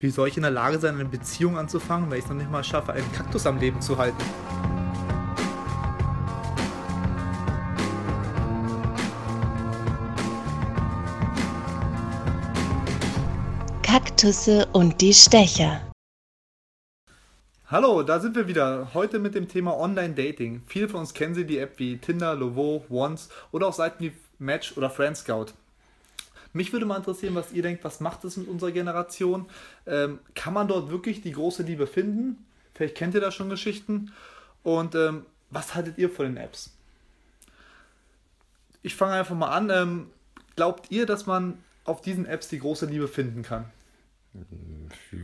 Wie soll ich in der Lage sein, eine Beziehung anzufangen, wenn ich es noch nicht mal schaffe, einen Kaktus am Leben zu halten? Kaktusse und die Stecher. Hallo, da sind wir wieder. Heute mit dem Thema Online-Dating. Viele von uns kennen sie die App wie Tinder, Lovo, Once oder auch Seiten wie Match oder Friendscout. Mich würde mal interessieren, was ihr denkt, was macht es mit unserer Generation? Ähm, kann man dort wirklich die große Liebe finden? Vielleicht kennt ihr da schon Geschichten. Und ähm, was haltet ihr von den Apps? Ich fange einfach mal an. Ähm, glaubt ihr, dass man auf diesen Apps die große Liebe finden kann?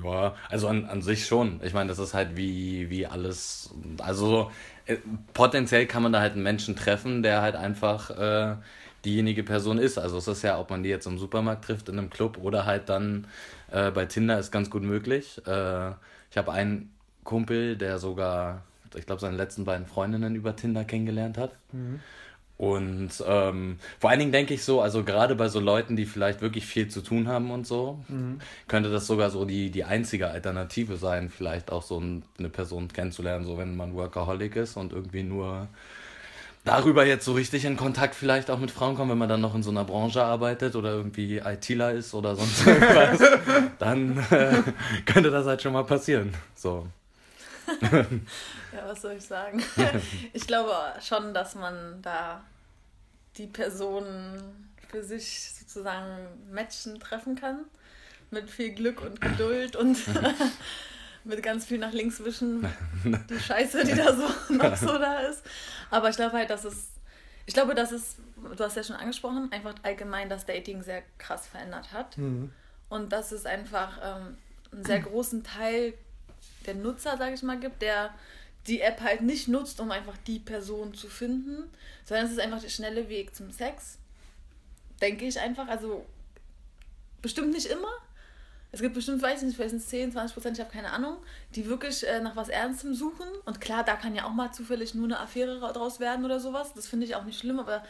Ja, also an, an sich schon. Ich meine, das ist halt wie, wie alles. Also äh, potenziell kann man da halt einen Menschen treffen, der halt einfach äh, diejenige Person ist. Also es ist ja, ob man die jetzt im Supermarkt trifft, in einem Club oder halt dann äh, bei Tinder ist ganz gut möglich. Äh, ich habe einen Kumpel, der sogar, ich glaube, seine letzten beiden Freundinnen über Tinder kennengelernt hat. Mhm. Und ähm, vor allen Dingen denke ich so, also gerade bei so Leuten, die vielleicht wirklich viel zu tun haben und so, mhm. könnte das sogar so die, die einzige Alternative sein, vielleicht auch so eine Person kennenzulernen, so wenn man Workaholic ist und irgendwie nur darüber jetzt so richtig in Kontakt vielleicht auch mit Frauen kommen, wenn man dann noch in so einer Branche arbeitet oder irgendwie ITler ist oder sonst irgendwas, dann äh, könnte das halt schon mal passieren. So. ja, was soll ich sagen? Ich glaube schon, dass man da die Person für sich sozusagen matchen treffen kann. Mit viel Glück und Geduld und mit ganz viel nach links wischen, die Scheiße, die da so noch so da ist. Aber ich glaube halt, dass es, ich glaube, dass es, du hast ja schon angesprochen, einfach allgemein das Dating sehr krass verändert hat. Mhm. Und dass es einfach ähm, einen sehr großen Teil der Nutzer, sage ich mal, gibt, der die App halt nicht nutzt, um einfach die Person zu finden, sondern es ist einfach der schnelle Weg zum Sex. Denke ich einfach. Also bestimmt nicht immer, es gibt bestimmt, weiß ich nicht, vielleicht sind es 10, 20 Prozent, ich habe keine Ahnung, die wirklich äh, nach was Ernstem suchen. Und klar, da kann ja auch mal zufällig nur eine Affäre draus werden oder sowas. Das finde ich auch nicht schlimm. Aber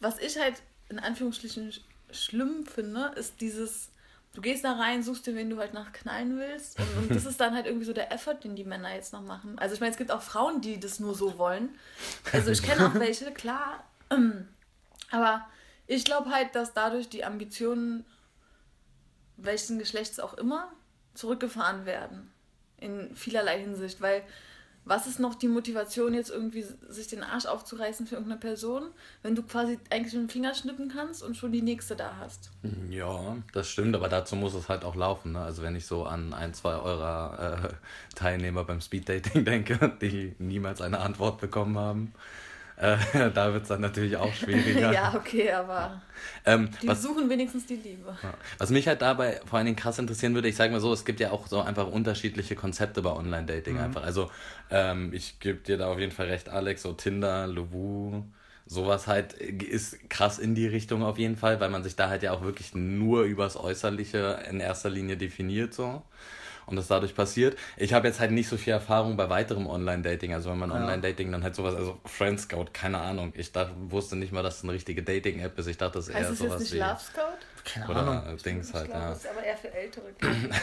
was ich halt in Anführungsstrichen schlimm finde, ist dieses, du gehst da rein, suchst dir, wen du halt nach knallen willst. Und, und das ist dann halt irgendwie so der Effort, den die Männer jetzt noch machen. Also ich meine, es gibt auch Frauen, die das nur so wollen. Also ich kenne auch welche, klar. Aber ich glaube halt, dass dadurch die Ambitionen welchen Geschlechts auch immer, zurückgefahren werden. In vielerlei Hinsicht. Weil was ist noch die Motivation, jetzt irgendwie sich den Arsch aufzureißen für irgendeine Person, wenn du quasi eigentlich mit dem Finger schnippen kannst und schon die nächste da hast? Ja, das stimmt, aber dazu muss es halt auch laufen. Ne? Also wenn ich so an ein, zwei eurer äh, Teilnehmer beim Speeddating denke, die niemals eine Antwort bekommen haben. Äh, da wird es dann natürlich auch schwieriger. ja, okay, aber ähm, die was, suchen wenigstens die Liebe. Was mich halt dabei vor allen Dingen krass interessieren würde, ich sage mal so, es gibt ja auch so einfach unterschiedliche Konzepte bei Online-Dating mhm. einfach. Also ähm, ich gebe dir da auf jeden Fall recht, Alex, so Tinder, Lovu, sowas halt ist krass in die Richtung auf jeden Fall, weil man sich da halt ja auch wirklich nur übers Äußerliche in erster Linie definiert so und das dadurch passiert. Ich habe jetzt halt nicht so viel Erfahrung bei weiterem Online-Dating. Also wenn man ja. Online-Dating dann halt sowas, also Friendscout, keine Ahnung. Ich dachte, wusste nicht mal, dass es eine richtige Dating-App ist. Ich dachte, das ist eher sowas nicht wie. Love Scout? Keine Oder Ahnung. Dings halt, glaub, ja. Das ist aber eher für ältere Kinder.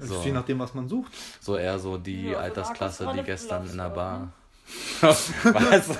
so. Je nachdem, was man sucht. So eher so die ja, Altersklasse, die gestern in der Bar. Ne? was?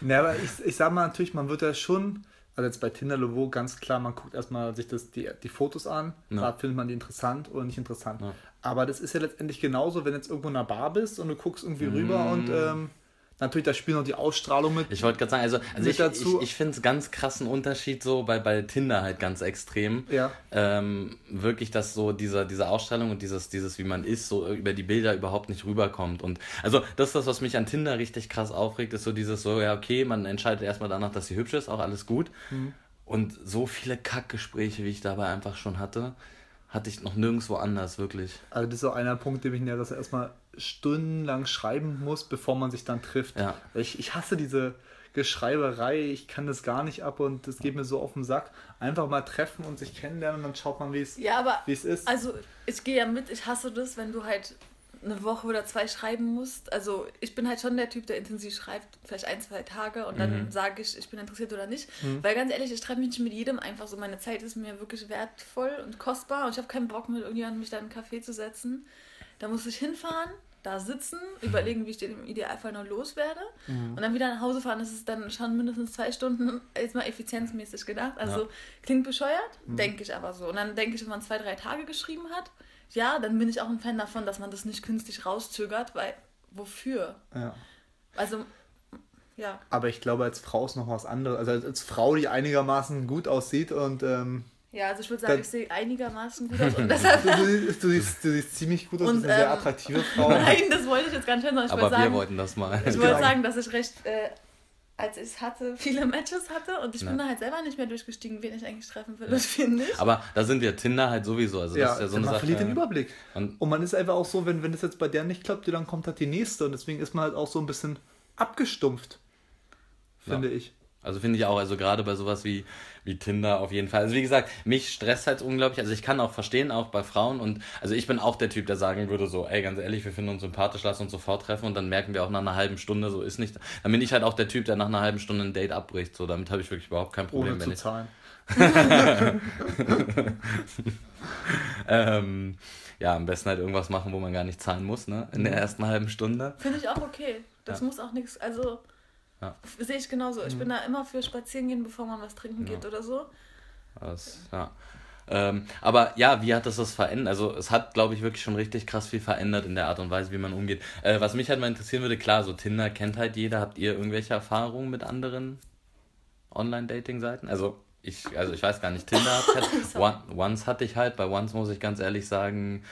ne, aber ich, ich sag mal natürlich, man wird ja schon also jetzt bei Tinder Lovo ganz klar, man guckt erstmal sich das, die, die Fotos an, ja. da findet man die interessant oder nicht interessant. Ja. Aber das ist ja letztendlich genauso, wenn du jetzt irgendwo in einer Bar bist und du guckst irgendwie mm. rüber und ähm, Natürlich, da spielt noch die Ausstrahlung mit. Ich wollte gerade sagen, also, also ich, dazu. ich, ich finde es ganz krassen Unterschied so bei, bei Tinder halt ganz extrem. Ja. Ähm, wirklich, dass so dieser, diese Ausstrahlung und dieses, dieses, wie man ist, so über die Bilder überhaupt nicht rüberkommt. Und also das ist das, was mich an Tinder richtig krass aufregt, ist so dieses so, ja, okay, man entscheidet erstmal danach, dass sie hübsch ist, auch alles gut. Mhm. Und so viele Kackgespräche, wie ich dabei einfach schon hatte, hatte ich noch nirgendwo anders, wirklich. Also das ist so einer Punkt, den ich ja, dass er erstmal stundenlang schreiben muss, bevor man sich dann trifft. Ja. Ich, ich hasse diese Geschreiberei, ich kann das gar nicht ab und das geht mir so auf den Sack. Einfach mal treffen und sich kennenlernen und dann schaut man, wie es ja, es ist. Also ich gehe ja mit, ich hasse das, wenn du halt eine Woche oder zwei schreiben musst. Also ich bin halt schon der Typ, der intensiv schreibt, vielleicht ein, zwei Tage und dann Mhm. sage ich, ich bin interessiert oder nicht. Mhm. Weil ganz ehrlich, ich schreibe mich nicht mit jedem einfach so. Meine Zeit ist mir wirklich wertvoll und kostbar und ich habe keinen Bock mit irgendjemandem mich da in einen Café zu setzen. Da muss ich hinfahren, da sitzen, überlegen, wie ich den im Idealfall noch loswerde Mhm. und dann wieder nach Hause fahren. Das ist dann schon mindestens zwei Stunden, jetzt mal effizienzmäßig gedacht. Also klingt bescheuert, Mhm. denke ich aber so. Und dann denke ich, wenn man zwei, drei Tage geschrieben hat, ja, dann bin ich auch ein Fan davon, dass man das nicht künstlich rauszögert, weil wofür? Ja. Also, ja. Aber ich glaube, als Frau ist noch was anderes. Also als, als Frau, die einigermaßen gut aussieht und ähm, Ja, also ich würde sagen, Dann- ich sehe einigermaßen gut aus und deshalb. du, du, du, siehst, du siehst ziemlich gut aus, du Und, bist eine sehr ähm, attraktive Frau. Nein, das wollte ich jetzt gar nicht hören, sondern ich Aber wollte wir sagen, wollten das mal. ich Genau. wollte sagen, dass ich recht, äh, als ich es hatte, viele Matches hatte und ich bin Ja. da halt selber nicht mehr durchgestiegen, wen ich eigentlich treffen will und wen nicht. Aber da sind wir Tinder halt sowieso. Also das Ja, ist ja so eine man Sache. verliert den Überblick. Und Und man ist einfach auch so, wenn, wenn das jetzt bei der nicht klappt, dann kommt halt die nächste. Und deswegen ist man halt auch so ein bisschen abgestumpft, finde ich. Also finde ich auch, also gerade bei sowas wie, wie Tinder auf jeden Fall. Also wie gesagt, mich stresst halt unglaublich. Also ich kann auch verstehen, auch bei Frauen. Und also ich bin auch der Typ, der sagen würde so, ey, ganz ehrlich, wir finden uns sympathisch, lass uns sofort treffen. Und dann merken wir auch nach einer halben Stunde, so ist nicht. Dann bin ich halt auch der Typ, der nach einer halben Stunde ein Date abbricht. So, damit habe ich wirklich überhaupt kein Problem. Ohne wenn zu ich, zahlen. ähm, ja, am besten halt irgendwas machen, wo man gar nicht zahlen muss, ne? In der ersten halben Stunde. Finde ich auch okay. Das Ja. muss auch nichts, also Ja. sehe ich genauso. Ich bin Mhm. da immer für spazieren gehen, bevor man was trinken geht oder so. Das, ja. Ähm, aber ja, wie hat das das verändert? Also es hat, glaube ich, wirklich schon richtig krass viel verändert in der Art und Weise, wie man umgeht. Äh, was mich halt mal interessieren würde, klar, so Tinder kennt halt jeder. Habt ihr irgendwelche Erfahrungen mit anderen Online-Dating-Seiten? Also ich, also ich weiß gar nicht, Tinder hat halt. One, Once hatte ich halt, bei Once muss ich ganz ehrlich sagen,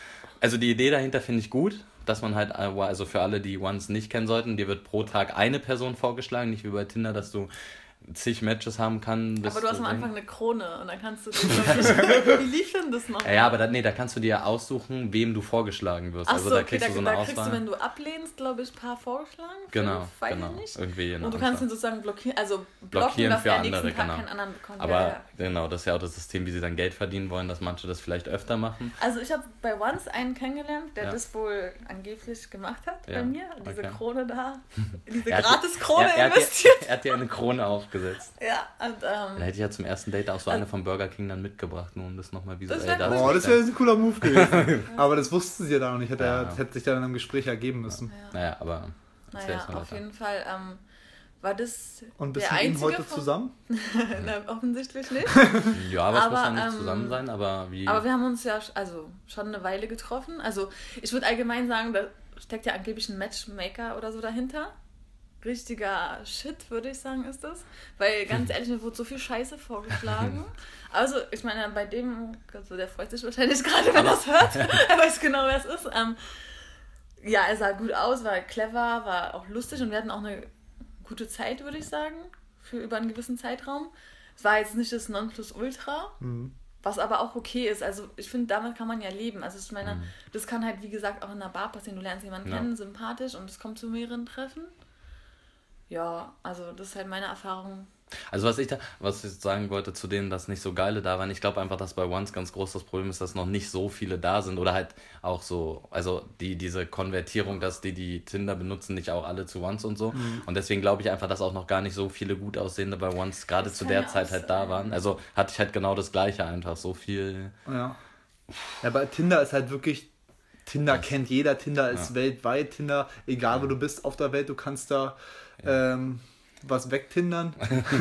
also die Idee dahinter finde ich gut, dass man halt, äh, also für alle, die Once nicht kennen sollten, dir wird pro Tag eine Person vorgeschlagen, nicht wie bei Tinder, dass du zig Matches haben kann. Aber du hast am Anfang eine Krone und dann kannst du. wie lief denn das noch? Ja, ja, aber da, nee, da kannst du dir aussuchen, wem du vorgeschlagen wirst. Ach also so, da okay, kriegst da, du so da eine kriegst Auswahl. du, wenn du ablehnst, glaube ich, ein paar vorgeschlagen. genau, Fünf, genau. nicht. Irgendwie Und du kannst Anzahl. ihn sozusagen blockieren, also blocken, Blockieren dass für er andere, genau. keinen anderen bekommt. Aber ja, ja. genau, das ist ja auch das System, wie sie dann Geld verdienen wollen, dass manche das vielleicht öfter machen. Also ich habe bei Once einen kennengelernt, der Ja. das wohl angeblich gemacht hat Ja, bei mir. Diese okay. Krone da, diese Gratis-Krone er, er, investiert. er hat dir eine Krone aufgesetzt. Ja, und Dann ähm, hätte ich ja zum ersten Date auch so eine vom Burger King dann mitgebracht, nur um das nochmal visuell Das wär. Boah, das wäre ein cooler Move gewesen. Aber das wussten sie ja da noch nicht. Hätte, Ja. das hätte sich dann im Gespräch ergeben müssen. Naja, aber naja, auf weiter. jeden Fall ähm, war das Und bist der du mit ihm heute von- zusammen? Na, offensichtlich nicht. Ja, aber, es muss ja nicht ähm, zusammen sein, aber wie. Aber wir haben uns ja also schon eine Weile getroffen. Also ich würde allgemein sagen, da steckt ja angeblich ein Matchmaker oder so dahinter. Richtiger Shit, würde ich sagen, ist das. Weil ganz ehrlich, mir wurde so viel Scheiße vorgeschlagen. Also, ich meine, bei dem, also der freut sich wahrscheinlich gerade, wenn er es hört. er weiß genau, wer es ist. Ähm, ja, er sah gut aus, war clever, war auch lustig und wir hatten auch eine gute Zeit, würde ich sagen, für über einen gewissen Zeitraum. Es war jetzt nicht das Nonplusultra, Mhm. was aber auch okay ist. Also ich finde, damit kann man ja leben. Also ich meine, Mhm. das kann halt, wie gesagt, auch in einer Bar passieren. Du lernst jemanden Ja. kennen, sympathisch und es kommt zu mehreren Treffen. Ja, also das ist halt meine Erfahrung. Also was ich da, was ich sagen wollte zu denen, das nicht so geile da waren, ich glaube einfach, dass bei Once ganz groß das Problem ist, dass noch nicht so viele da sind oder halt auch so, also die diese Konvertierung, dass die die Tinder benutzen, nicht auch alle zu Once und so. Mhm. Und deswegen glaube ich einfach, dass auch noch gar nicht so viele gut aussehende bei Once gerade Das zu der ja Zeit halt da waren. Also hatte ich halt genau das Gleiche einfach, so viel. Ja. Ja, bei Tinder ist halt wirklich. Tinder kennt jeder, Tinder ist Ja. weltweit, Tinder, egal wo du bist auf der Welt, du kannst da ähm, was wegtindern.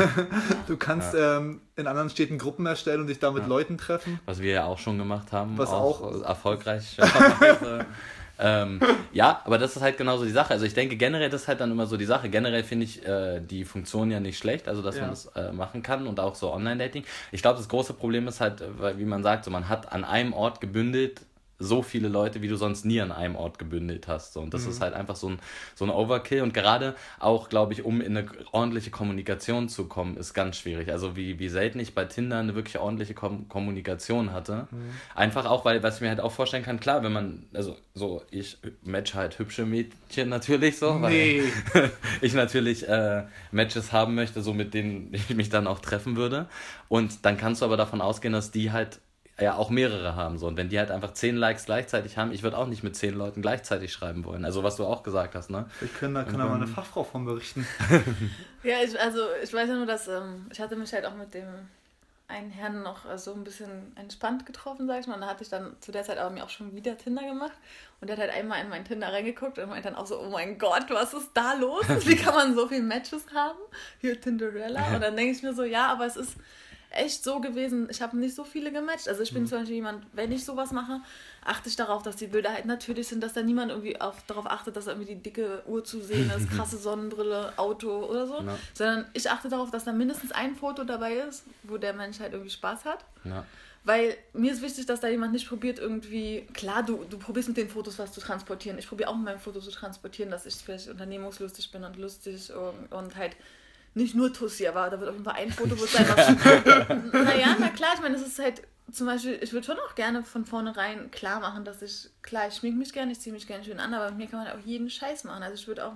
du kannst ähm, in anderen Städten Gruppen erstellen und dich da mit Leuten treffen. Was wir ja auch schon gemacht haben. Was auch- erfolgreich. ähm, ja, aber das ist halt genauso die Sache. Also ich denke generell, das ist halt dann immer so die Sache. Generell finde ich äh, die Funktion ja nicht schlecht, also dass Ja. man das äh, machen kann und auch so Online-Dating. Ich glaube, das große Problem ist halt, äh, weil, wie man sagt, so man hat an einem Ort gebündelt so viele Leute, wie du sonst nie an einem Ort gebündelt hast. So. Und das ist halt einfach so ein, so ein Overkill. Und gerade auch, glaube ich, um in eine ordentliche Kommunikation zu kommen, ist ganz schwierig. Also wie, wie selten ich bei Tinder eine wirklich ordentliche Kom Kommunikation hatte. Einfach auch, weil, was ich mir halt auch vorstellen kann, klar, wenn man, also so, ich match halt hübsche Mädchen natürlich so, weil Nee. ich natürlich äh, Matches haben möchte, so mit denen ich mich dann auch treffen würde. Und dann kannst du aber davon ausgehen, dass die halt ja auch mehrere haben. So. Und wenn die halt einfach zehn Likes gleichzeitig haben, ich würde auch nicht mit zehn Leuten gleichzeitig schreiben wollen. Also was du auch gesagt hast, ne? Ich kann da, kann da mal eine Fachfrau von berichten. ja, ich, also ich weiß ja nur, dass ähm, ich hatte mich halt auch mit dem einen Herrn noch äh, so ein bisschen entspannt getroffen, sag ich mal. Und da hatte ich dann zu der Zeit aber mir auch schon wieder Tinder gemacht. Und der hat halt einmal in mein Tinder reingeguckt und meint dann auch so, oh mein Gott, was ist da los? Wie kann man so viele Matches haben? Hier Tinderella. Und dann denke ich mir so, ja, aber es ist echt so gewesen, ich habe nicht so viele gematcht. Also ich bin mhm. zum Beispiel jemand, wenn ich sowas mache, achte ich darauf, dass die Bilder halt natürlich sind, dass da niemand irgendwie auf, darauf achtet, dass da irgendwie die dicke Uhr zu sehen ist, krasse Sonnenbrille, Auto oder so. Ja. Sondern ich achte darauf, dass da mindestens ein Foto dabei ist, wo der Mensch halt irgendwie Spaß hat. Ja. Weil mir ist wichtig, dass da jemand nicht probiert, irgendwie, klar, du, du probierst mit den Fotos was zu transportieren. Ich probiere auch mit meinen Fotos zu transportieren, dass ich vielleicht unternehmungslustig bin und lustig und, und halt nicht nur Tussi, aber da wird auf jeden Fall ein Foto, wo es einfach. naja, na klar, ich meine, das ist halt zum Beispiel, ich würde schon auch gerne von vornherein klar machen, dass ich, klar, ich schmink mich gerne, ich ziehe mich gerne schön an, aber mit mir kann man auch jeden Scheiß machen. Also ich würde auch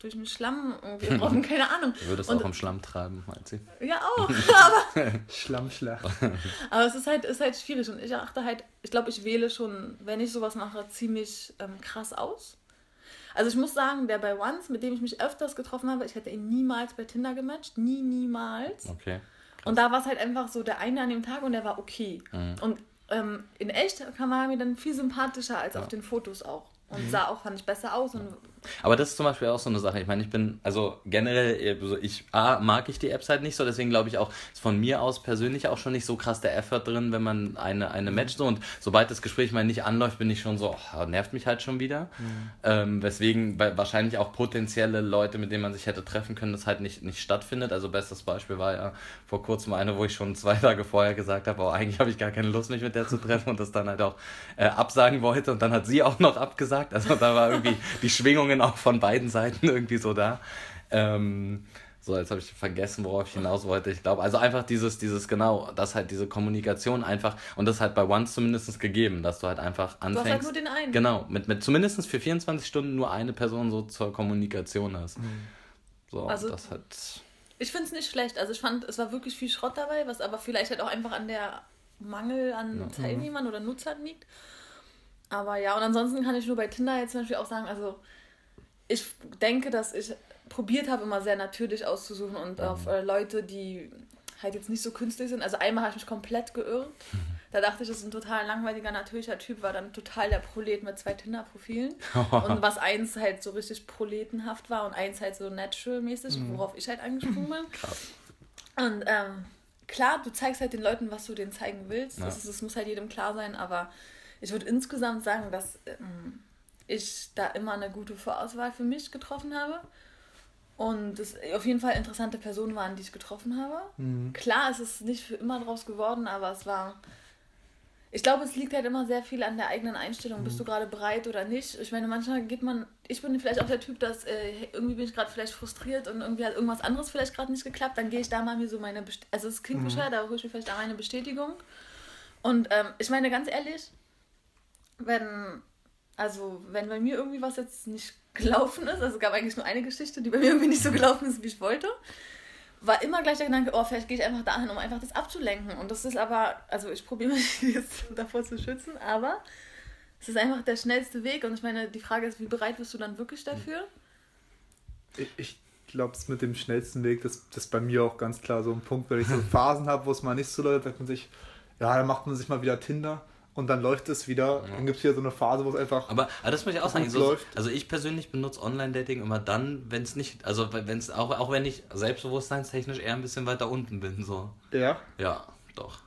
durch den Schlamm irgendwie brauchen, keine Ahnung. Du würdest Und, auch im Schlamm treiben, meinst du? Ja, auch. aber, Schlammschlacht. aber es ist halt, ist halt schwierig und ich achte halt, ich glaube, ich wähle schon, wenn ich sowas mache, ziemlich ähm, krass aus. Also ich muss sagen, der bei Once, mit dem ich mich öfters getroffen habe, ich hätte ihn niemals bei Tinder gematcht. Nie, niemals. Okay. Krass. Und da war es halt einfach so der eine an dem Tag und der war okay. Mhm. Und ähm, in echt kam er mir dann viel sympathischer als ja. auf den Fotos auch. Und mhm. sah auch, fand ich, besser aus. Und aber das ist zum Beispiel auch so eine Sache. Ich meine, ich bin, also generell, also ich A, mag ich die Apps halt nicht so, deswegen glaube ich auch, ist von mir aus persönlich auch schon nicht so krass der Effort drin, wenn man eine, eine Match so und sobald das Gespräch mal nicht anläuft, bin ich schon so, oh, nervt mich halt schon wieder. Mhm. Ähm, weswegen wahrscheinlich auch potenzielle Leute, mit denen man sich hätte treffen können, das halt nicht, nicht stattfindet. Also bestes Beispiel war ja vor kurzem eine, wo ich schon zwei Tage vorher gesagt habe, oh, eigentlich habe ich gar keine Lust, mich mit der zu treffen und das dann halt auch äh, absagen wollte und dann hat sie auch noch abgesagt. Also da war irgendwie die Schwingungen auch von beiden Seiten irgendwie so da. Ähm, so, jetzt habe ich vergessen, worauf ich hinaus wollte. Ich glaube, also einfach dieses, dieses, genau, dass halt diese Kommunikation einfach, und das halt bei Once zumindest gegeben, dass du halt einfach anfängst. Du hast halt nur den einen. Genau, mit, mit zumindest für 24 Stunden nur eine Person so zur Kommunikation hast. Mhm. So, also, das hat. Ich finde es nicht schlecht. Also ich fand, es war wirklich viel Schrott dabei, was aber vielleicht halt auch einfach an der Mangel an ja. Teilnehmern oder Nutzern liegt. Aber ja, und ansonsten kann ich nur bei Tinder jetzt zum Beispiel auch sagen, also ich denke, dass ich probiert habe, immer sehr natürlich auszusuchen und mhm. auf äh, Leute, die halt jetzt nicht so künstlich sind. Also einmal habe ich mich komplett geirrt. Mhm. Da dachte ich, das ist ein total langweiliger, natürlicher Typ, war dann total der Prolet mit zwei Tinder-Profilen. und was eins halt so richtig proletenhaft war und eins halt so natural-mäßig, mhm. worauf ich halt angesprungen bin. Krass. Und ähm, klar, du zeigst halt den Leuten, was du denen zeigen willst. Ja. Das, ist, das muss halt jedem klar sein, aber ich würde insgesamt sagen, dass ähm, ich da immer eine gute Vorauswahl für mich getroffen habe. Und es auf jeden Fall interessante Personen waren, die ich getroffen habe. Mhm. Klar, es ist nicht für immer draus geworden, aber es war. Ich glaube, es liegt halt immer sehr viel an der eigenen Einstellung. Mhm. Bist du gerade bereit oder nicht? Ich meine, manchmal geht man. Ich bin vielleicht auch der Typ, dass äh, irgendwie bin ich gerade vielleicht frustriert und irgendwie hat irgendwas anderes vielleicht gerade nicht geklappt. Dann gehe ich da mal mir so meine. Best also, es klingt mhm. bescheuert, aber hole ich mir vielleicht da meine Bestätigung. Und ähm, ich meine, ganz ehrlich, wenn also, wenn bei mir irgendwie was jetzt nicht gelaufen ist, also es gab eigentlich nur eine Geschichte, die bei mir irgendwie nicht so gelaufen ist, wie ich wollte, war immer gleich der Gedanke, oh, vielleicht gehe ich einfach dahin, um einfach das abzulenken. Und das ist aber, also ich probiere mich jetzt davor zu schützen, aber es ist einfach der schnellste Weg. Und ich meine, die Frage ist, wie bereit bist du dann wirklich dafür? Ich, ich glaube, es mit dem schnellsten Weg, das, das ist bei mir auch ganz klar so ein Punkt, wenn ich so Phasen habe, wo es mal nicht so läuft, sagt man sich, ja, dann macht man sich mal wieder Tinder und dann läuft es wieder. Ja. Dann gibt es wieder so eine Phase, wo es einfach. Aber, aber das muss ich auch sagen. So, also ich persönlich benutze Online-Dating immer dann, wenn es nicht, also wenn es auch, auch wenn ich selbstbewusstseinstechnisch eher ein bisschen weiter unten bin. So. Ja? Ja, doch.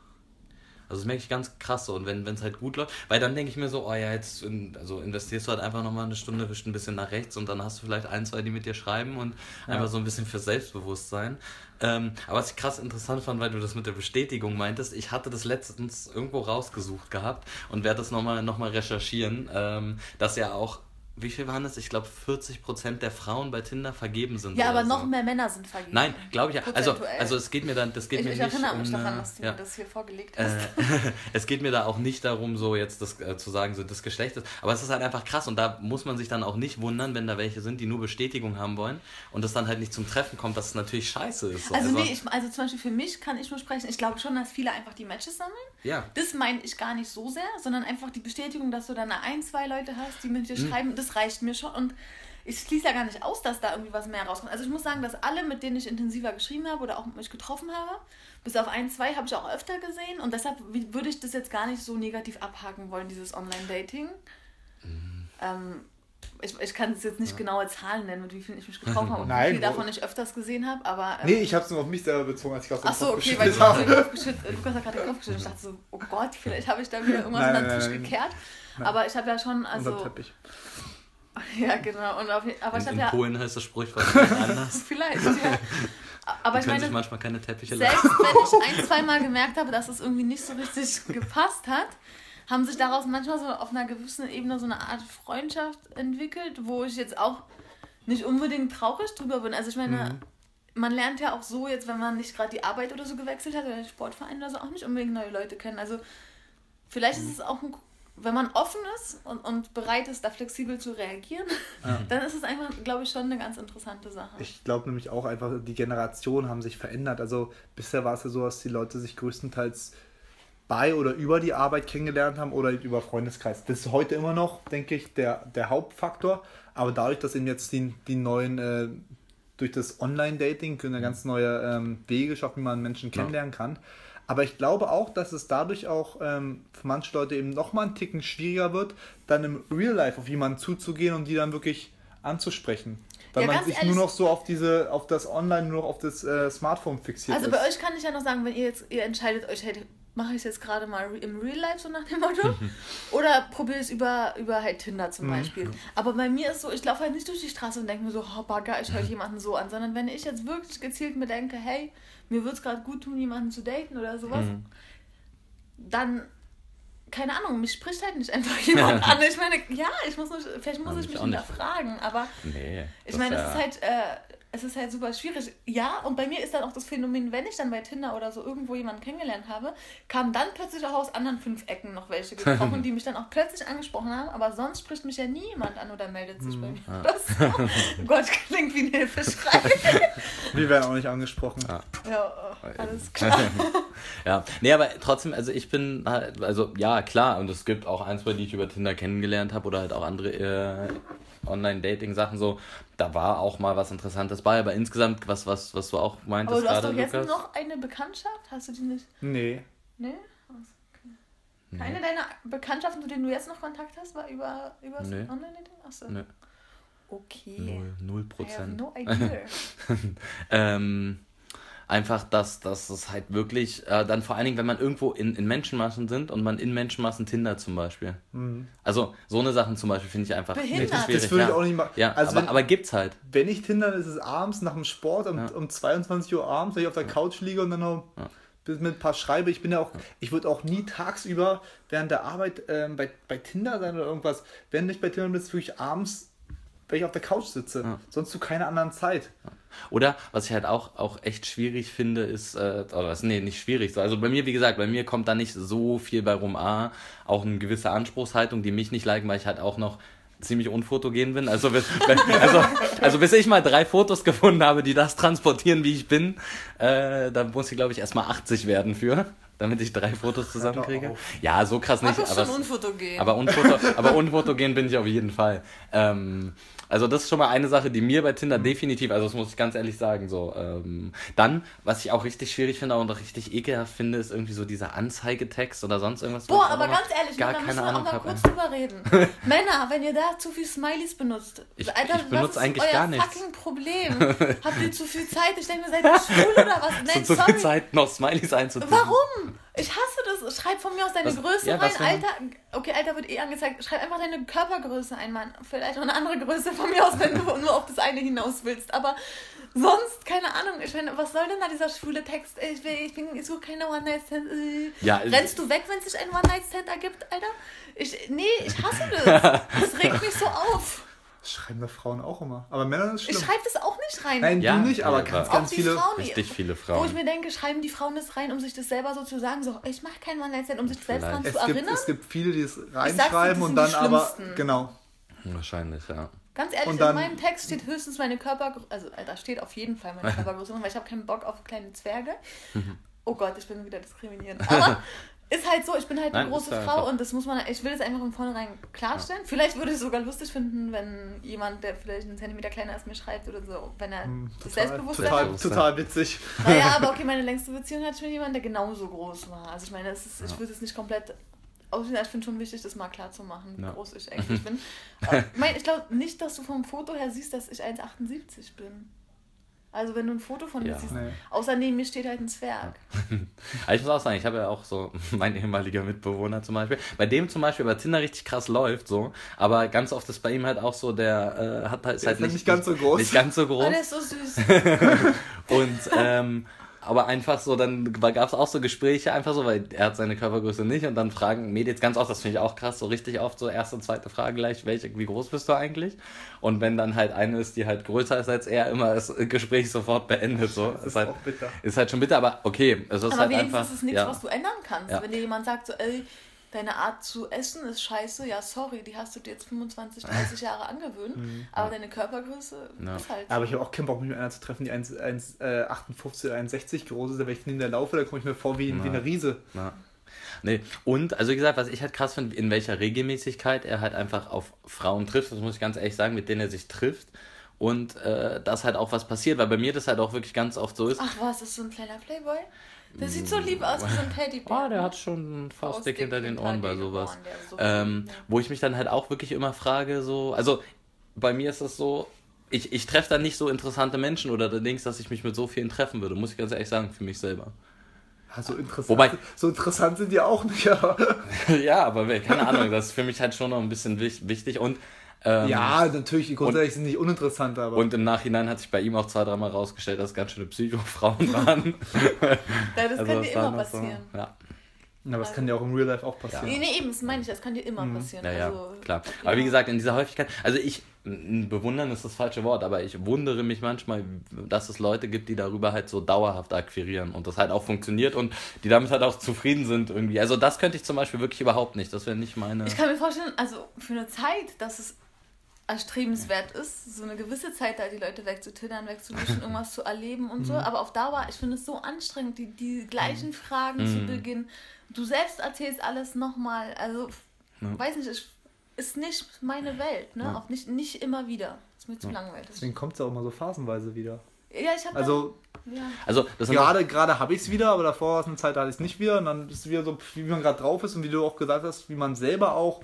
Also das merke ich ganz krass so. Und wenn es halt gut läuft, weil dann denke ich mir so, oh ja, jetzt in, also investierst du halt einfach nochmal eine Stunde, wischt ein bisschen nach rechts und dann hast du vielleicht ein, zwei, die mit dir schreiben und ja. einfach so ein bisschen für Selbstbewusstsein. Ähm, aber was ich krass interessant fand, weil du das mit der Bestätigung meintest, ich hatte das letztens irgendwo rausgesucht gehabt und werde das nochmal noch mal recherchieren, ähm, dass ja auch wie viel waren das? Ich glaube, 40% der Frauen bei Tinder vergeben sind. Ja, aber so. noch mehr Männer sind vergeben. Nein, glaube ich ja. Also, also es geht mir dann, das geht ich, mir ich nicht erinnere mich daran, dass du ja. mir das hier vorgelegt hast. Äh, es geht mir da auch nicht darum, so jetzt das äh, zu sagen, so das Geschlecht ist. Aber es ist halt einfach krass und da muss man sich dann auch nicht wundern, wenn da welche sind, die nur Bestätigung haben wollen und das dann halt nicht zum Treffen kommt, dass es natürlich scheiße ist. So. Also, also, nee, ich, also zum Beispiel für mich kann ich nur sprechen, ich glaube schon, dass viele einfach die Matches sammeln Ja. Das meine ich gar nicht so sehr, sondern einfach die Bestätigung, dass du dann ein, zwei Leute hast, die mit dir schreiben, das reicht mir schon. Und ich schließe ja gar nicht aus, dass da irgendwie was mehr rauskommt. Also ich muss sagen, dass alle, mit denen ich intensiver geschrieben habe oder auch mich getroffen habe, bis auf ein, zwei habe ich auch öfter gesehen und deshalb würde ich das jetzt gar nicht so negativ abhaken wollen, dieses Online-Dating. Ähm, ich, ich kann es jetzt nicht genaue Zahlen nennen, mit wie vielen ich mich getroffen habe und Nein, wie viel davon ich öfters gesehen habe, aber... ähm, Nee, ich habe es nur auf mich selber bezogen, als ich aus dem Ach so, Kopf okay, weil du habe. den Kopf geschüttelt, Lukas hat gerade den Kopf geschüttelt. Ich dachte so, oh Gott, vielleicht habe ich da wieder irgendwas Nein, unter den nein, Tisch nein, gekehrt. Aber ich habe ja schon, Unter also, Teppich. ja genau. Und auf, aber ich In, habe in ja, Polen heißt das Sprichwort anders. vielleicht, ja. Aber ich können sich meine, manchmal keine Teppiche selbst leisten. wenn ich ein, zweimal gemerkt habe, dass es irgendwie nicht so richtig gepasst hat, haben sich daraus manchmal so auf einer gewissen Ebene so eine Art Freundschaft entwickelt, wo ich jetzt auch nicht unbedingt traurig drüber bin. Also ich meine, man lernt ja auch so jetzt, wenn man nicht gerade die Arbeit oder so gewechselt hat oder den Sportverein oder so, auch nicht unbedingt neue Leute kennen. Also vielleicht ist es auch ein wenn man offen ist und, und bereit ist, da flexibel zu reagieren, dann ist es einfach, glaube ich, schon eine ganz interessante Sache. Ich glaube nämlich auch einfach, die Generationen haben sich verändert. Also bisher war es ja so, dass die Leute sich größtenteils bei oder über die Arbeit kennengelernt haben oder über Freundeskreis. Das ist heute immer noch, denke ich, der, der Hauptfaktor. Aber dadurch, dass eben jetzt die, die neuen, äh, durch das Online-Dating können ja ganz neue ähm, Wege schaffen, wie man Menschen kennenlernen kann. Aber ich glaube auch, dass es dadurch auch ähm, für manche Leute eben nochmal einen Ticken schwieriger wird, dann im Real Life auf jemanden zuzugehen und die dann wirklich anzusprechen. Weil Ja, man sich nur noch so auf diese, auf das Online, nur noch auf das äh, Smartphone fixiert Also ist. bei euch kann ich ja noch sagen, wenn ihr jetzt, ihr entscheidet euch, hey, mache ich es jetzt gerade mal im Real Life so nach dem Motto oder probiere es über, über halt Tinder Mhm. zum Beispiel. Aber bei mir ist so, ich laufe halt nicht durch die Straße und denke mir so, oh, bagger, ich höre jemanden so an, sondern wenn ich jetzt wirklich gezielt mir denke, hey, mir wird es gerade gut tun, jemanden zu daten oder sowas, Mhm. dann keine Ahnung, mich spricht halt nicht einfach jemand an. Ich meine, ja, ich muss nicht, vielleicht muss ich mich hinterfragen, aber Nee. ich meine, es ist halt, äh, es ist halt super schwierig. Ja, und bei mir ist dann auch das Phänomen, wenn ich dann bei Tinder oder so irgendwo jemanden kennengelernt habe, kamen dann plötzlich auch aus anderen fünf Ecken noch welche gesprochen, die mich dann auch plötzlich angesprochen haben, aber sonst spricht mich ja nie jemand an oder meldet sich bei mir. Das so. Gott, klingt wie ein Hilfeschrei. Wir werden auch nicht angesprochen. ja, oh, alles klar. Ja, nee, aber trotzdem, also ich bin halt, also ja, klar, und es gibt auch ein, zwei, die ich über Tinder kennengelernt habe oder halt auch andere äh, Online-Dating-Sachen so. Da war auch mal was Interessantes bei, aber insgesamt, was, was, was du auch meintest Aber du hast gerade, doch jetzt Lukas. noch eine Bekanntschaft? Hast du die nicht? Nee. Nee? Okay. Keine deiner Bekanntschaften, zu denen du jetzt noch Kontakt hast, war über, über das Nee. Online-Dating? Achso. Nö. Okay. Null, null I have Prozent. no idea. Ähm, einfach, dass, dass es halt wirklich, äh, dann vor allen Dingen, wenn man irgendwo in, in Menschenmassen sind und man in Menschenmassen Tinder zum Beispiel. Also so eine Sachen zum Beispiel finde ich einfach Behindert. richtig Das schwierig. würde ich ja. auch nicht machen. Ja, Also aber, wenn- aber gibt's halt. Wenn ich Tinder, ist es abends nach dem Sport um, Ja. um 22 Uhr abends, wenn ich auf der Couch liege und dann noch bis mit ein paar schreibe. Ich bin ja auch, ich würde auch nie tagsüber während der Arbeit ähm, bei, bei Tinder sein oder irgendwas. Wenn ich bei Tinder bin, ist es wirklich abends, wenn ich auf der Couch sitze. Sonst zu keiner anderen Zeit. Oder was ich halt auch, auch echt schwierig finde, ist, äh, oder was, nee, nicht schwierig. so. Also bei mir, wie gesagt, bei mir kommt da nicht so viel bei rum. A, auch eine gewisse Anspruchshaltung, die mich nicht liken, weil ich halt auch noch ziemlich unfotogen bin. Also, bis- also, also bis ich mal drei Fotos gefunden habe, die das transportieren, wie ich bin, äh, da muss ich, glaube ich, erstmal 80 werden für, damit ich drei Fotos zusammenkriege. Ja, so krass nicht. Aber schon unfotogen. aber, unfoto, aber unfotogen bin ich auf jeden Fall. Ähm, also das ist schon mal eine Sache, die mir bei Tinder definitiv, also das muss ich ganz ehrlich sagen, so. Ähm, dann, was ich auch richtig schwierig finde und auch richtig ekelhaft finde, ist irgendwie so dieser Anzeigetext oder sonst irgendwas. Boah, aber auch ganz ehrlich, gar da keine müssen wir auch Ahnung mal habe. kurz drüber reden. Männer, wenn ihr da zu viel Smileys benutzt, Ich- Alter, ich benutze was ist eigentlich euer gar nichts. fucking Problem? Habt ihr zu viel Zeit? Ich denke mir, seid ihr schwul oder was? Nein, So sorry. viel Zeit noch Smileys einzutippen. Warum? Ich hasse das. Schreib von mir aus deine Was- Größe ja, rein. Alter, okay, Alter wird eh angezeigt. Schreib einfach deine Körpergröße ein, Mann. Vielleicht noch eine andere Größe von mir aus, wenn du nur auf das eine hinaus willst. Aber sonst, keine Ahnung. Ich meine, was soll denn da dieser schwule Text? Ich, will, ich, bin, ich suche keine One-Night-Stand. Äh. Ja, äh, Rennst du weg, wenn sich ein One-Night-Stand ergibt, Alter? Ich, nee, ich hasse das. Das regt mich so auf. Das schreiben da Frauen auch immer. Aber Männer ist Ich schlimm. schreibe das auch nicht rein. Nein, Ja, du nicht, aber ganz, ganz viele. Frauen, Richtig viele Wo ich Frauen. mir denke, schreiben die Frauen das rein, um sich das selber so zu sagen, so, ich mache keinen One-Night-Stand, um sich selbst daran Es zu gibt, erinnern. es gibt viele, die es dir, reinschreiben und dann aber. Genau. Wahrscheinlich, ja. Ganz ehrlich, dann- in meinem Text steht höchstens meine Körpergröße, also äh, da steht auf jeden Fall meine Körpergröße drin, weil ich habe keinen Bock auf kleine Zwerge. Oh Gott, ich bin wieder diskriminierend. Aber ist halt so, ich bin halt eine Nein, große ist ja Frau einfach- und das muss man, ich will es einfach von vornherein klarstellen. Vielleicht würde ich es sogar lustig finden, wenn jemand, der vielleicht einen Zentimeter kleiner als mir schreibt oder so, wenn er Hm, sich Total, selbstbewusster total, hat. total witzig. Naja, aber okay, meine längste Beziehung hatte ich mit jemandem, der genauso groß war. Also ich meine, es ist, ich würde es nicht komplett aussehen, aber ich finde schon wichtig, das mal klar zu machen, wie Ja. groß ich eigentlich bin. Aber, mein, ich glaube nicht, dass du vom Foto her siehst, dass ich 1,78 bin. Also wenn du ein Foto von mir Ja. siehst, Nee. außer neben mir steht halt ein Zwerg. Aber ich muss auch sagen, ich habe ja auch so, mein ehemaliger Mitbewohner zum Beispiel, bei dem zum Beispiel bei Tinder richtig krass läuft, so, aber ganz oft ist bei ihm halt auch so, der äh, hat halt, ist halt ist halt nicht ganz so groß. Nicht ganz so Oh, groß. der ist so süß. Und ähm, aber einfach so, dann gab es auch so Gespräche, einfach so, weil er hat seine Körpergröße nicht und dann fragen Mädels ganz oft, das finde ich auch krass, so richtig oft so erste und zweite Frage gleich, welche, wie groß bist du eigentlich? Und wenn dann halt eine ist, die halt größer ist als er, immer das Gespräch sofort beendet, so. Das ist halt, auch bitter. ist halt schon bitter, aber okay, es ist Aber halt wenigstens einfach. ist es nichts, ja. was du ändern kannst. Ja. Wenn dir jemand sagt, so, ey, deine Art zu essen ist scheiße, ja, sorry, die hast du dir jetzt 25, 30 Jahre angewöhnt, aber deine Körpergröße Mhm. Ja. ist halt. Aber ich habe auch keinen Bock, mich mit einer zu treffen, die 1,58 oder 1,60 groß ist. Wenn ich neben der laufe, da komme ich mir vor wie, wie eine Riese. Ja. Nee, und, also wie gesagt, was ich halt krass finde, in welcher Regelmäßigkeit er halt einfach auf Frauen trifft, das muss ich ganz ehrlich sagen, mit denen er sich trifft. Und äh, dass halt auch was passiert, weil bei mir das halt auch wirklich ganz oft so ist. Ach was, ist so ein kleiner Playboy? Der sieht so lieb aus wie so ein Teddybär. Oh, der hat schon einen Faustdick hinter den Ohren bei sowas. so Ähm, wo ich mich dann halt auch wirklich immer frage, so, also bei mir ist das so, ich, ich treffe dann nicht so interessante Menschen oder Dings, dass ich mich mit so vielen treffen würde, muss ich ganz ehrlich sagen, für mich selber. Ja, so interessant, Wobei- so interessant sind die auch nicht. Aber ja, aber wer- keine Ahnung, das ist für mich halt schon noch ein bisschen wich- wichtig und ähm, ja, natürlich, grundsätzlich sind die uninteressant, aber Und im Nachhinein hat sich bei ihm auch zwei, dreimal rausgestellt, dass es ganz schöne Psychofrauen waren. Ja, das kann was dir immer noch so- passieren. Ja, aber das kann ja auch im Real Life auch passieren. Nee, nee, eben, das meine ich, das kann dir immer passieren. Mhm. ja, ja, also, klar. Aber wie gesagt, in dieser Häufigkeit, also ich, bewundern ist das falsche Wort, aber ich wundere mich manchmal, dass es Leute gibt, die darüber halt so dauerhaft akquirieren und das halt auch funktioniert und die damit halt auch zufrieden sind irgendwie. Also das könnte ich zum Beispiel wirklich überhaupt nicht. Das wäre nicht meine. Ich kann mir vorstellen, also für eine Zeit, dass es erstrebenswert ist, so eine gewisse Zeit da die Leute wegzutindern, wegzulöschen, irgendwas zu erleben und Mhm. so. Aber auf Dauer, ich finde es so anstrengend, die, die gleichen Fragen zu Mhm. beginnen. Du selbst erzählst alles nochmal. Also, Ja. weiß nicht, ich, ist nicht meine Welt, ne? Ja. Auch nicht, nicht immer wieder. Ist mir zu langweilig. Deswegen kommt es auch immer so phasenweise wieder. Ja, ich habe Also ja. also gerade gerade habe ich es wieder, aber davor war es eine Zeit, da hatte ich es nicht wieder. Und dann ist es wieder so, wie man gerade drauf ist und wie du auch gesagt hast, wie man selber auch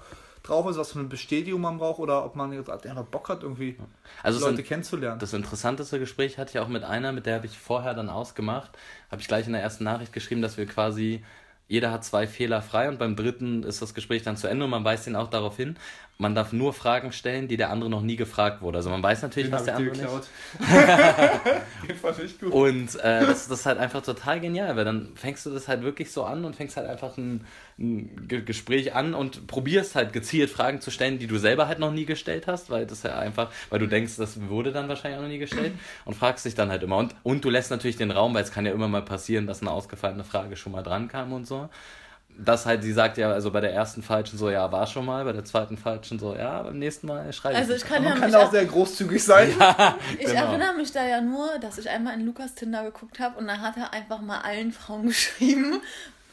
drauf ist, was für eine Bestätigung man braucht oder ob man jetzt einfach Bock hat, irgendwie also Leute kennenzulernen. Das interessanteste Gespräch hatte ich auch mit einer, mit der habe ich vorher dann ausgemacht. Habe ich gleich in der ersten Nachricht geschrieben, dass wir quasi, jeder hat zwei Fehler frei und beim dritten ist das Gespräch dann zu Ende und man weist ihn auch darauf hin. Man darf nur Fragen stellen, die der andere noch nie gefragt wurde. Also man weiß natürlich, was der andere dir nicht. geklaut. Den fand ich gut. Und äh, das, das ist halt einfach total genial, weil dann fängst du das halt wirklich so an und fängst halt einfach ein, ein Ge- Gespräch an und probierst halt gezielt Fragen zu stellen, die du selber halt noch nie gestellt hast, weil das ja einfach, weil du denkst, das wurde dann wahrscheinlich auch noch nie gestellt und fragst dich dann halt immer. Und, und du lässt natürlich den Raum, weil es kann ja immer mal passieren, dass eine ausgefallene Frage schon mal dran kam und so. Das halt, sie sagt ja, also bei der ersten falschen so, ja, war schon mal, bei der zweiten falschen so, ja, beim nächsten Mal schreibe Also ich. ich kann Man ja kann mich auch auch, sehr großzügig sein. ich genau. erinnere mich da ja nur, dass ich einmal in Lukas Tinder geguckt habe und da hat er einfach mal allen Frauen geschrieben,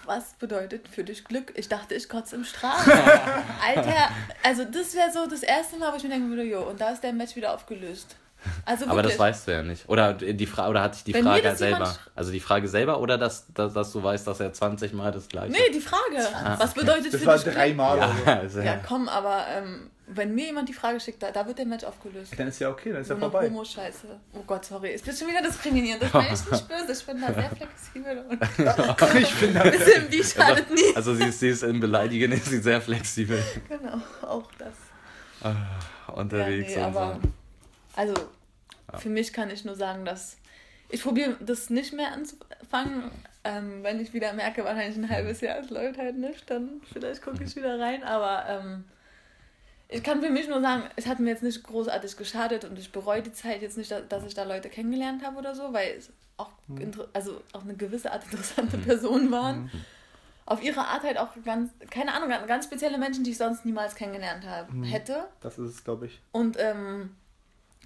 was bedeutet für dich Glück? Ich dachte, ich kotze im Strahl. Alter, also das wäre so das erste Mal, wo ich mir denken würde, jo, und da ist der Match wieder aufgelöst. Also Aber das weißt du ja nicht. Oder die Frage, oder hatte ich die Wenn Frage das selber? Also die Frage selber oder dass, dass, dass du weißt, dass er 20 Mal das gleiche. Nee, die Frage. was bedeutet Das für war dich dreimal oder so. Ja, also, Ja, komm, aber ähm, wenn mir jemand die Frage schickt, da, da wird der Match aufgelöst. Dann ist ja okay, dann ist ja vorbei. Homo-Scheiße. Oh Gott, sorry. Ich bin schon wieder diskriminierend. Das meine ich nicht böse. Ich bin da sehr flexibel und Ich bin da ein bisschen wie schadet nie. also sie ist, sie ist im Beleidigen, ist sie sehr flexibel Genau, auch das. unterwegs ja, nee, und aber so. also für mich kann ich nur sagen, dass ich probiere das nicht mehr anzufangen. Ähm, wenn ich wieder merke, wahrscheinlich ein halbes Jahr, es läuft halt nicht, dann vielleicht gucke ich wieder rein. Aber ähm, ich kann für mich nur sagen, es hat mir jetzt nicht großartig geschadet und ich bereue die Zeit jetzt nicht, da- dass ich da Leute kennengelernt habe oder so, weil es auch, inter- also auch eine gewisse Art interessante Personen waren. Auf ihre Art halt auch ganz, keine Ahnung, ganz- spezielle Menschen, die ich sonst niemals kennengelernt habe, hätte. Das ist es, glaube ich. Und ähm,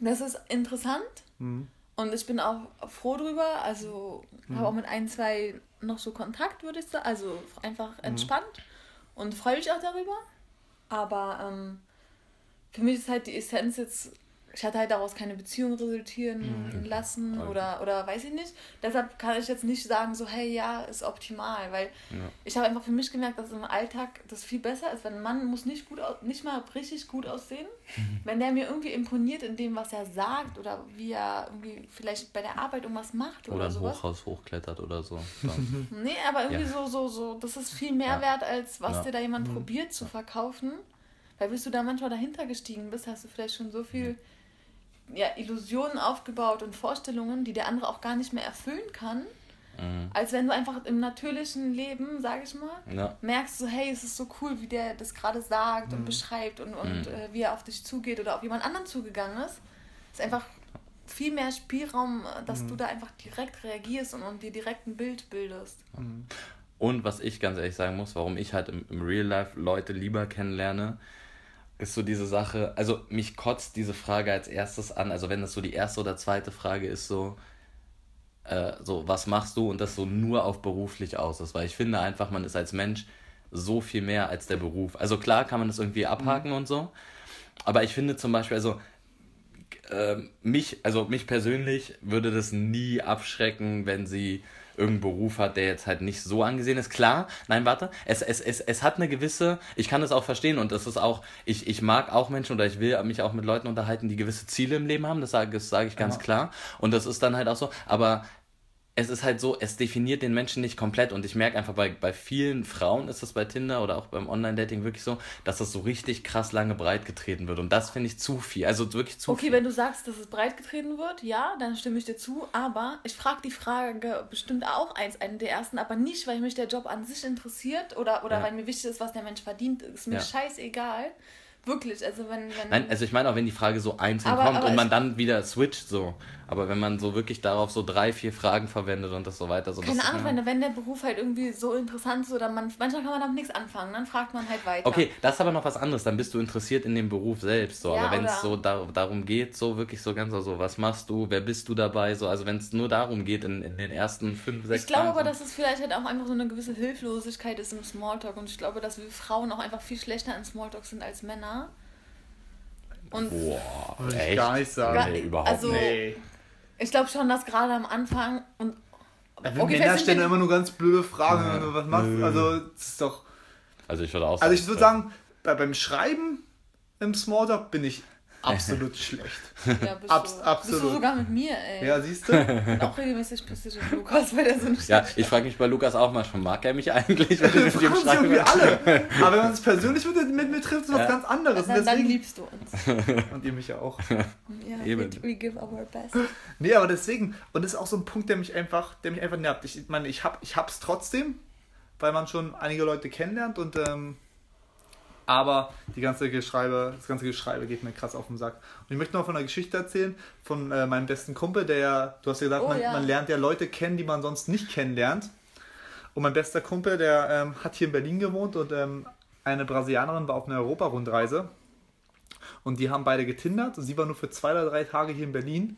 das ist interessant. Mhm. Und ich bin auch froh drüber. Also Mhm. habe auch mit ein, zwei noch so Kontakt, würde ich sagen. Also einfach Mhm. entspannt und freue mich auch darüber. Aber ähm, für mich ist halt die Essenz jetzt, ich hatte halt daraus keine Beziehung resultieren Mhm. lassen oder, oder weiß ich nicht. Deshalb kann ich jetzt nicht sagen, so, hey, ja, ist optimal, weil ich habe einfach für mich gemerkt, dass im Alltag das viel besser ist, weil ein Mann muss nicht gut nicht mal richtig gut aussehen. Wenn der mir irgendwie imponiert in dem, was er sagt oder wie er irgendwie vielleicht bei der Arbeit irgendwas macht oder, Oder ein sowas. Hochhaus hochklettert oder so. Nee, aber irgendwie Ja. so, so, so, das ist viel mehr Ja. wert, als was Ja. dir da jemand probiert zu verkaufen. Weil bis du da manchmal dahinter gestiegen bist, hast du vielleicht schon so viel ja, Illusionen aufgebaut und Vorstellungen, die der andere auch gar nicht mehr erfüllen kann. Mhm. Als wenn du einfach im natürlichen Leben, sag ich mal, Ja. merkst so, hey, es ist so cool, wie der das gerade sagt und beschreibt und, und Mhm. äh, wie er auf dich zugeht oder auf jemand anderen zugegangen ist. ist einfach viel mehr Spielraum, äh, dass du da einfach direkt reagierst und, und dir direkt ein Bild bildest. Und was ich ganz ehrlich sagen muss, warum ich halt im, im Real Life Leute lieber kennenlerne, ist so diese Sache, also mich kotzt diese Frage als erstes an, also wenn das so die erste oder zweite Frage ist, so, äh, so, was machst du und das so nur auf beruflich aus ist, weil ich finde einfach, man ist als Mensch so viel mehr als der Beruf. Also klar kann man das irgendwie abhaken und so, aber ich finde zum Beispiel, also ähm, mich, also mich persönlich würde das nie abschrecken, wenn sie irgendeinen Beruf hat, der jetzt halt nicht so angesehen ist. Klar, nein, warte, es, es, es, es hat eine gewisse, ich kann das auch verstehen und das ist auch, ich, ich mag auch Menschen oder ich will mich auch mit Leuten unterhalten, die gewisse Ziele im Leben haben, das sage das sage ich ganz Ja. klar und das ist dann halt auch so, aber es ist halt so, es definiert den Menschen nicht komplett und ich merke einfach bei, bei vielen Frauen ist das bei Tinder oder auch beim Online-Dating wirklich so, dass das so richtig krass lange breit getreten wird und das finde ich zu viel, also wirklich zu Okay, viel. wenn du sagst, dass es breit getreten wird, ja, dann stimme ich dir zu. Aber ich frage die Frage bestimmt auch eins, eine der ersten, aber nicht, weil mich der Job an sich interessiert oder, oder Ja. weil mir wichtig ist, was der Mensch verdient. Ist mir Ja. scheißegal. Wirklich, also wenn... wenn Nein, also ich meine auch, wenn die Frage so einzeln Aber- kommt aber und man dann wieder switcht so. Aber wenn man so wirklich darauf so drei, vier Fragen verwendet und das so weiter, so keine Ahnung, wenn, wenn der Beruf halt irgendwie so interessant ist oder man, manchmal kann man damit nichts anfangen, dann fragt man halt weiter. Okay, das ist aber noch was anderes, dann bist du interessiert in dem Beruf selbst, so. Ja, aber wenn es so da, darum geht, so wirklich so ganz so, was machst du, wer bist du dabei, so, also wenn es nur darum geht in, in den ersten fünf, sechs Ich glaube Tagen, aber, dass es vielleicht halt auch einfach so eine gewisse Hilflosigkeit ist im Smalltalk und ich glaube, dass wir Frauen auch einfach viel schlechter in Smalltalk sind als Männer. Und Boah, echt? gar nicht sagen. Gar- Nee, überhaupt also-. Nee. ich glaube schon, dass gerade am Anfang und Wenn Okay, Männer stellen immer nur ganz blöde Fragen, wenn du was machst. Also, das ist doch. Also ich würde auch Also, ich würde sagen, bei, beim Schreiben im Smalltalk bin ich absolut schlecht. ja, bist, Abs- du, absolut. bist du sogar mit mir, ey. Ja, siehst du? Und auch regelmäßig pissig auf Lukas, weil der so nicht Ja, ich frage mich bei Lukas auch manchmal, mag er mich eigentlich, wenn ich mit ihm irgendwie alle. Aber wenn man es persönlich mit, mit mir trifft, ist was Ja. ganz anderes. Und, dann, dann deswegen, liebst du uns. und ihr mich ja auch. Ja, Eben. we, we give our best. Nee, aber deswegen, und das ist auch so ein Punkt, der mich einfach, der mich einfach nervt. Ich meine, ich hab, ich hab's trotzdem, weil man schon einige Leute kennenlernt und ähm, aber die ganze Geschreibe, das ganze Geschreibe geht mir krass auf den Sack. Und ich möchte noch von einer Geschichte erzählen von äh, meinem besten Kumpel, der ja, du hast ja gesagt, Oh, man, ja. man lernt ja Leute kennen, die man sonst nicht kennenlernt. Und mein bester Kumpel, der ähm, hat hier in Berlin gewohnt und ähm, eine Brasilianerin war auf einer Europa-Rundreise. Und die haben beide getindert. Sie war nur für zwei oder drei Tage hier in Berlin.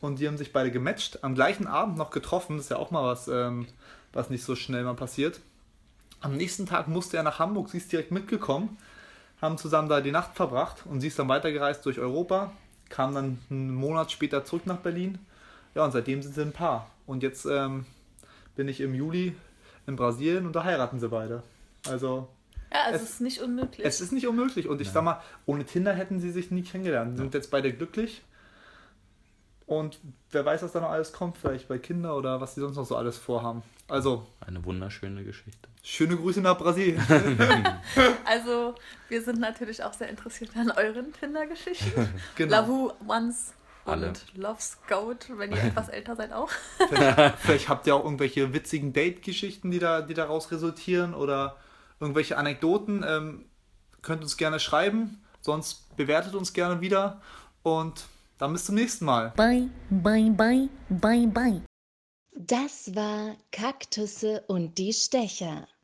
Und die haben sich beide gematcht. Am gleichen Abend noch getroffen. Das ist ja auch mal was, ähm, was nicht so schnell mal passiert. Am nächsten Tag musste er nach Hamburg. Sie ist direkt mitgekommen. Haben zusammen da die Nacht verbracht. Und sie ist dann weitergereist durch Europa. Kam dann einen Monat später zurück nach Berlin. Ja, und seitdem sind sie ein Paar. Und jetzt ähm, bin ich im Juli in Brasilien und da heiraten sie beide. Also Ja, also Es- es ist nicht unmöglich. es ist nicht unmöglich. Und ich sag mal, ohne Tinder hätten sie sich nie kennengelernt. Sind jetzt beide glücklich. Und wer weiß, was da noch alles kommt, vielleicht bei Kindern oder was sie sonst noch so alles vorhaben. Also, Eine wunderschöne Geschichte. schöne Grüße nach Brasilien. Also, wir sind natürlich auch sehr interessiert an euren Tinder-Geschichten. genau. Lavu Once Alle. und Love Scout, wenn ihr etwas älter seid auch. Vielleicht, vielleicht habt ihr auch irgendwelche witzigen Date-Geschichten, die, da, die daraus resultieren oder irgendwelche Anekdoten. Ähm, könnt uns gerne schreiben. Sonst bewertet uns gerne wieder. Und dann bis zum nächsten Mal. Bye, bye, bye, bye, bye. Das war Kaktusse und die Stecher.